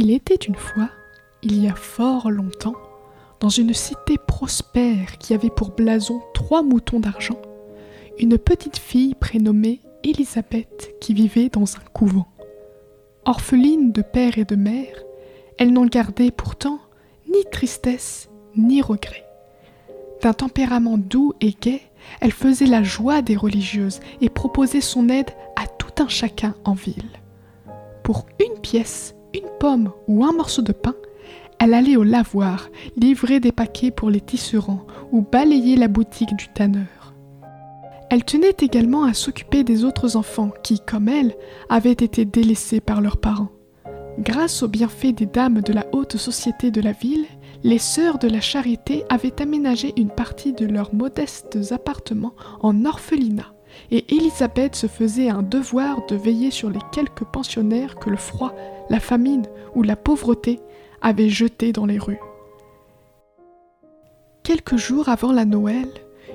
Il était une fois, il y a fort longtemps, dans une cité prospère qui avait pour blason trois moutons d'argent, une petite fille prénommée Élisabeth qui vivait dans un couvent. Orpheline de père et de mère, elle n'en gardait pourtant ni tristesse ni regret. D'un tempérament doux et gai, elle faisait la joie des religieuses et proposait son aide à tout un chacun en ville. Pour une pièce, une pomme ou un morceau de pain, elle allait au lavoir, livrer des paquets pour les tisserands ou balayer la boutique du tanneur. Elle tenait également à s'occuper des autres enfants qui, comme elle, avaient été délaissés par leurs parents. Grâce aux bienfaits des dames de la haute société de la ville, les sœurs de la charité avaient aménagé une partie de leurs modestes appartements en orphelinat, et Élisabeth se faisait un devoir de veiller sur les quelques pensionnaires que le froid, la famine ou la pauvreté avaient jetés dans les rues. Quelques jours avant la Noël,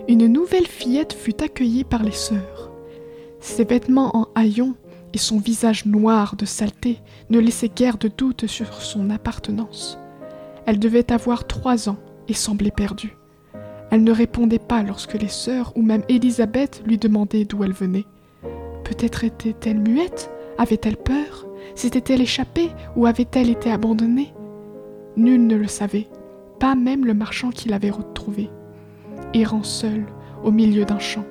une nouvelle fillette fut accueillie par les sœurs. Ses vêtements en haillons et son visage noir de saleté ne laissaient guère de doute sur son appartenance. Elle devait avoir trois ans et semblait perdue. Elle ne répondait pas lorsque les sœurs ou même Élisabeth lui demandaient d'où elle venait. Peut-être était-elle muette? Avait-elle peur? S'était-elle échappée ou avait-elle été abandonnée? Nul ne le savait, pas même le marchand qui l'avait retrouvée, errant seul au milieu d'un champ.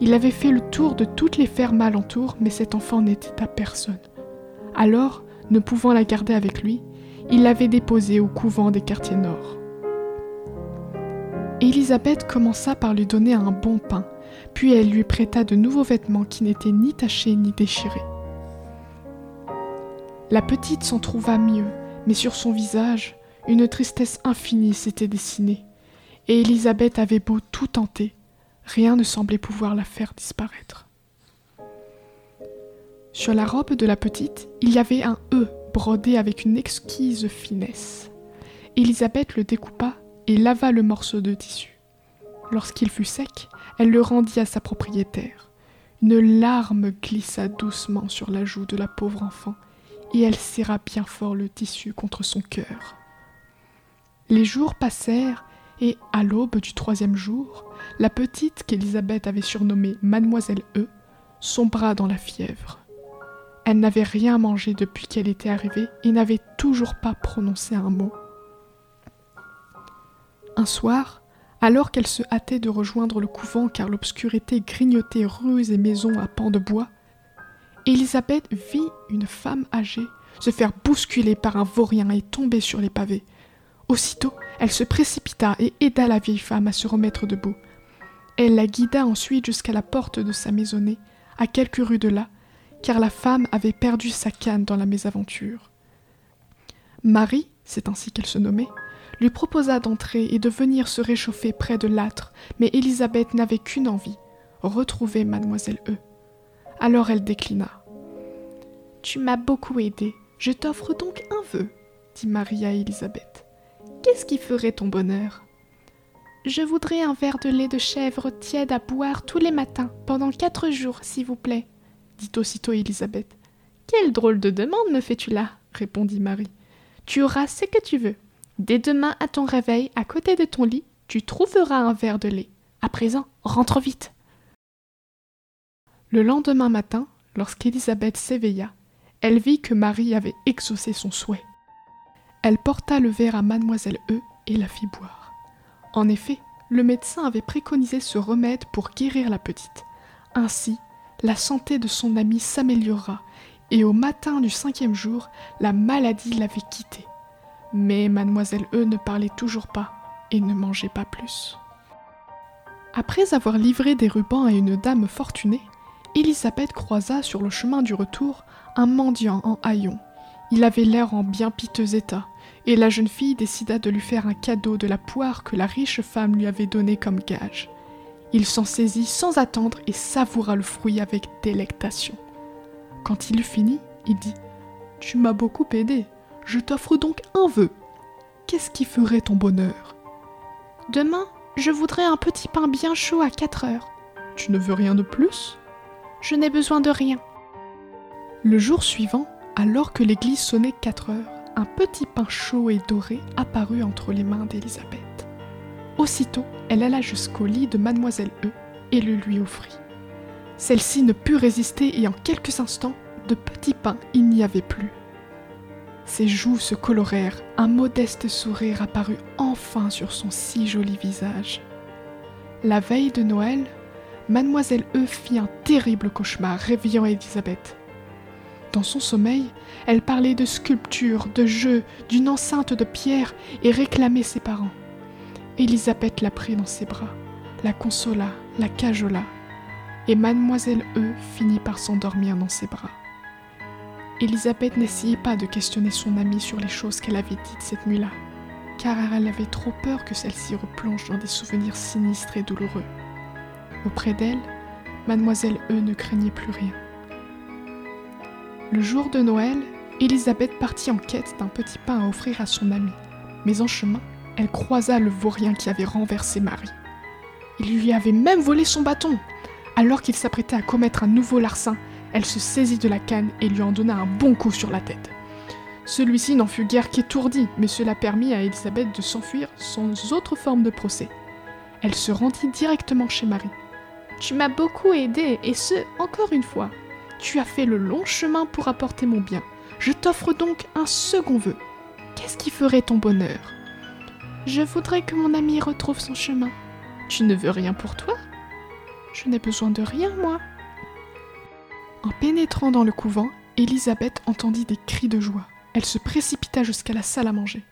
Il avait fait le tour de toutes les fermes alentour, mais cet enfant n'était à personne. Alors, ne pouvant la garder avec lui, il l'avait déposée au couvent des quartiers nord. Élisabeth commença par lui donner un bon pain, puis elle lui prêta de nouveaux vêtements qui n'étaient ni tachés ni déchirés. La petite s'en trouva mieux, mais sur son visage, une tristesse infinie s'était dessinée, et Élisabeth avait beau tout tenter, rien ne semblait pouvoir la faire disparaître. Sur la robe de la petite, il y avait un E brodé avec une exquise finesse. Élisabeth le découpa et lava le morceau de tissu. Lorsqu'il fut sec, elle le rendit à sa propriétaire. Une larme glissa doucement sur la joue de la pauvre enfant, et elle serra bien fort le tissu contre son cœur. Les jours passèrent, et à l'aube du troisième jour, la petite qu'Élisabeth avait surnommée Mademoiselle E sombra dans la fièvre. Elle n'avait rien mangé depuis qu'elle était arrivée et n'avait toujours pas prononcé un mot. Un soir, alors qu'elle se hâtait de rejoindre le couvent car l'obscurité grignotait rues et maisons à pans de bois, Élisabeth vit une femme âgée se faire bousculer par un vaurien et tomber sur les pavés. Aussitôt, elle se précipita et aida la vieille femme à se remettre debout. Elle la guida ensuite jusqu'à la porte de sa maisonnée, à quelques rues de là, car la femme avait perdu sa canne dans la mésaventure. Marie, c'est ainsi qu'elle se nommait, lui proposa d'entrer et de venir se réchauffer près de l'âtre, mais Élisabeth n'avait qu'une envie retrouver mademoiselle E. Alors elle déclina. Tu m'as beaucoup aidé, je t'offre donc un vœu, dit Marie à Élisabeth. Qu'est-ce qui ferait ton bonheur? Je voudrais un verre de lait de chèvre tiède à boire tous les matins, pendant quatre jours, s'il vous plaît, dit aussitôt Élisabeth. Quelle drôle de demande me fais-tu là? répondit Marie. Tu auras ce que tu veux. Dès demain à ton réveil, à côté de ton lit, tu trouveras un verre de lait. À présent, rentre vite. Le lendemain matin, lorsqu'Élisabeth s'éveilla, elle vit que Marie avait exaucé son souhait. Elle porta le verre à mademoiselle E et la fit boire. En effet, le médecin avait préconisé ce remède pour guérir la petite. Ainsi, la santé de son amie s'améliora, et au matin du cinquième jour, la maladie l'avait quittée. Mais mademoiselle E ne parlait toujours pas et ne mangeait pas plus. Après avoir livré des rubans à une dame fortunée, Elisabeth croisa sur le chemin du retour un mendiant en haillons. Il avait l'air en bien piteux état, et la jeune fille décida de lui faire un cadeau de la poire que la riche femme lui avait donnée comme gage. Il s'en saisit sans attendre et savoura le fruit avec délectation. Quand il eut fini, il dit Tu m'as beaucoup aidé, je t'offre donc un vœu. Qu'est-ce qui ferait ton bonheur Demain, je voudrais un petit pain bien chaud à quatre heures. Tu ne veux rien de plus? Je n'ai besoin de rien. Le jour suivant, Alors que l'église sonnait quatre heures, un petit pain chaud et doré apparut entre les mains d'Élisabeth. Aussitôt, elle alla jusqu'au lit de mademoiselle E et le lui offrit. Celle-ci ne put résister et en quelques instants, de petits pains il n'y avait plus. Ses joues se colorèrent, un modeste sourire apparut enfin sur son si joli visage. La veille de Noël, mademoiselle E fit un terrible cauchemar réveillant Élisabeth. Dans son sommeil, elle parlait de sculpture, de jeux, d'une enceinte de pierre et réclamait ses parents. Élisabeth la prit dans ses bras, la consola, la cajola, et mademoiselle E finit par s'endormir dans ses bras. Élisabeth n'essayait pas de questionner son amie sur les choses qu'elle avait dites cette nuit-là, car elle avait trop peur que celle-ci replonge dans des souvenirs sinistres et douloureux. Auprès d'elle, mademoiselle E ne craignait plus rien. Le jour de Noël, Élisabeth partit en quête d'un petit pain à offrir à son amie, mais en chemin, elle croisa le vaurien qui avait renversé Marie. Il lui avait même volé son bâton. Alors qu'il s'apprêtait à commettre un nouveau larcin, elle se saisit de la canne et lui en donna un bon coup sur la tête. Celui-ci n'en fut guère qu'étourdi, mais cela permit à Elisabeth de s'enfuir sans autre forme de procès. Elle se rendit directement chez Marie. Tu m'as beaucoup aidé, et ce, encore une fois. Tu as fait le long chemin pour apporter mon bien. Je t'offre donc un second vœu. Qu'est-ce qui ferait ton bonheur? Je voudrais que mon ami retrouve son chemin. Tu ne veux rien pour toi? Je n'ai besoin de rien, moi. En pénétrant dans le couvent, Élisabeth entendit des cris de joie. Elle se précipita jusqu'à la salle à manger.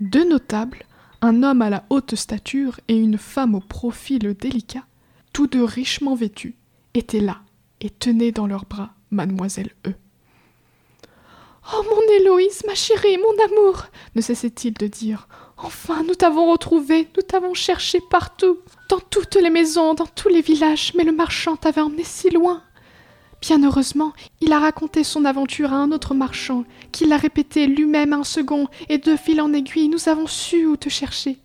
Deux notables, un homme à la haute stature et une femme au profil délicat, tous deux richement vêtus, étaient là et tenaient dans leurs bras mademoiselle E. Oh mon Héloïse, ma chérie, mon amour ne cessait-il de dire. Enfin, nous t'avons retrouvé, nous t'avons cherché partout, dans toutes les maisons, dans tous les villages, mais le marchand t'avait emmené si loin. Bien heureusement, il a raconté son aventure à un autre marchand, qui l'a répété lui-même un second, et de fil en aiguille, nous avons su où te chercher.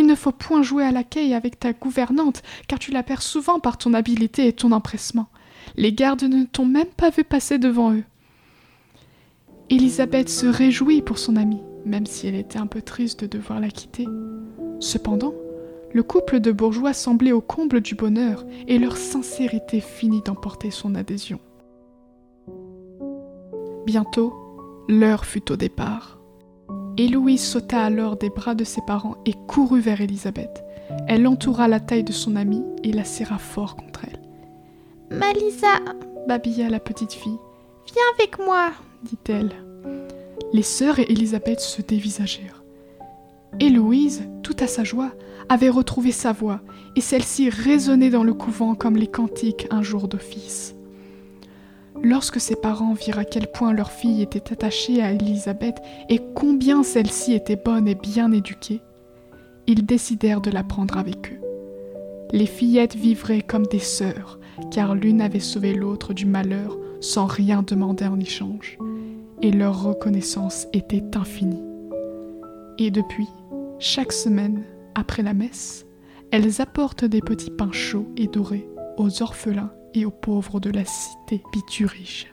Il ne faut point jouer à la quille avec ta gouvernante, car tu la perds souvent par ton habileté et ton empressement. Les gardes ne t'ont même pas vu passer devant eux. Élisabeth se réjouit pour son amie, même si elle était un peu triste de devoir la quitter. Cependant, le couple de bourgeois semblait au comble du bonheur et leur sincérité finit d'emporter son adhésion. Bientôt, l'heure fut au départ. Héloïse sauta alors des bras de ses parents et courut vers Élisabeth. Elle entoura la taille de son amie et la serra fort contre elle. Malisa, babilla la petite fille. Viens avec moi, dit-elle. Les sœurs et Élisabeth se dévisagèrent. Héloïse, tout à sa joie, avait retrouvé sa voix, et celle-ci résonnait dans le couvent comme les cantiques un jour d'office. Lorsque ses parents virent à quel point leur fille était attachée à Élisabeth et combien celle-ci était bonne et bien éduquée, ils décidèrent de la prendre avec eux. Les fillettes vivraient comme des sœurs, car l'une avait sauvé l'autre du malheur sans rien demander en échange, et leur reconnaissance était infinie. Et depuis, chaque semaine, après la messe, elles apportent des petits pains chauds et dorés aux orphelins et aux pauvres de la cité Biturige.